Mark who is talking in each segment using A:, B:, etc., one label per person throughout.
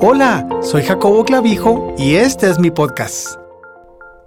A: Hola, soy Jacobo Clavijo y este es mi podcast.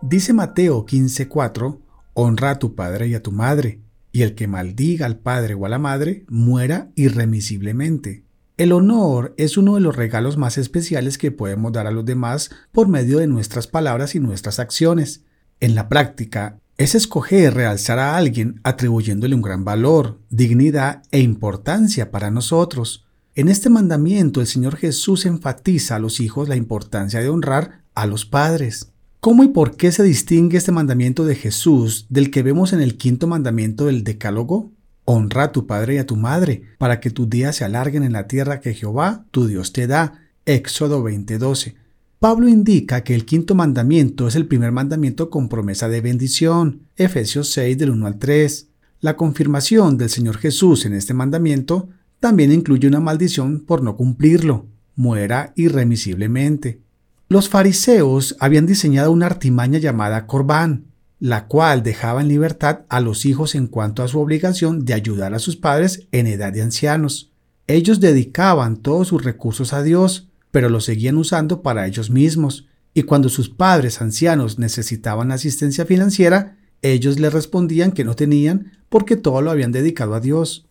A: Dice Mateo 15:4, honra a tu padre y a tu madre, y el que maldiga al padre o a la madre muera irremisiblemente. El honor es uno de los regalos más especiales que podemos dar a los demás por medio de nuestras palabras y nuestras acciones. En la práctica, es escoger realzar a alguien atribuyéndole un gran valor, dignidad e importancia para nosotros. En este mandamiento el Señor Jesús enfatiza a los hijos la importancia de honrar a los padres. ¿Cómo y por qué se distingue este mandamiento de Jesús del que vemos en el quinto mandamiento del Decálogo? Honra a tu padre y a tu madre, para que tus días se alarguen en la tierra que Jehová, tu Dios, te da. Éxodo 20:12. Pablo indica que el quinto mandamiento es el primer mandamiento con promesa de bendición. Efesios 6 del 1 al 3. La confirmación del Señor Jesús en este mandamiento también incluye una maldición por no cumplirlo, muera irremisiblemente. Los fariseos habían diseñado una artimaña llamada Corbán, la cual dejaba en libertad a los hijos en cuanto a su obligación de ayudar a sus padres en edad de ancianos. Ellos dedicaban todos sus recursos a Dios, pero los seguían usando para ellos mismos, y cuando sus padres ancianos necesitaban asistencia financiera, ellos les respondían que no tenían porque todo lo habían dedicado a Dios.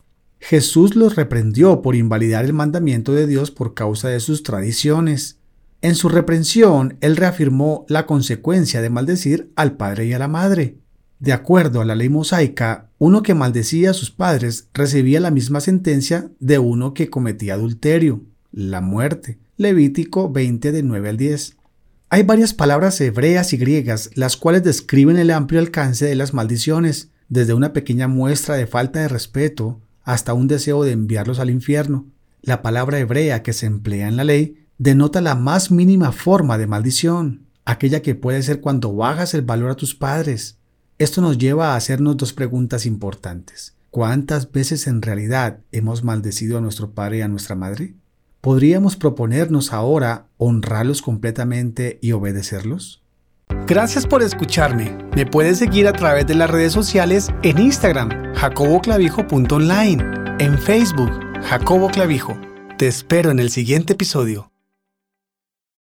A: Jesús los reprendió por invalidar el mandamiento de Dios por causa de sus tradiciones. En su reprensión, él reafirmó la consecuencia de maldecir al padre y a la madre. De acuerdo a la ley mosaica, uno que maldecía a sus padres recibía la misma sentencia de uno que cometía adulterio, la muerte. Levítico 20 de 9 al 10. Hay varias palabras hebreas y griegas las cuales describen el amplio alcance de las maldiciones, desde una pequeña muestra de falta de respeto hasta un deseo de enviarlos al infierno. La palabra hebrea que se emplea en la ley denota la más mínima forma de maldición, aquella que puede ser cuando bajas el valor a tus padres. Esto nos lleva a hacernos dos preguntas importantes. ¿Cuántas veces en realidad hemos maldecido a nuestro padre y a nuestra madre? ¿Podríamos proponernos ahora honrarlos completamente y obedecerlos? Gracias por escucharme. Me puedes seguir a través de las redes sociales en Instagram, jacoboclavijo.online, en Facebook, Jacobo Clavijo. Te espero en el siguiente episodio.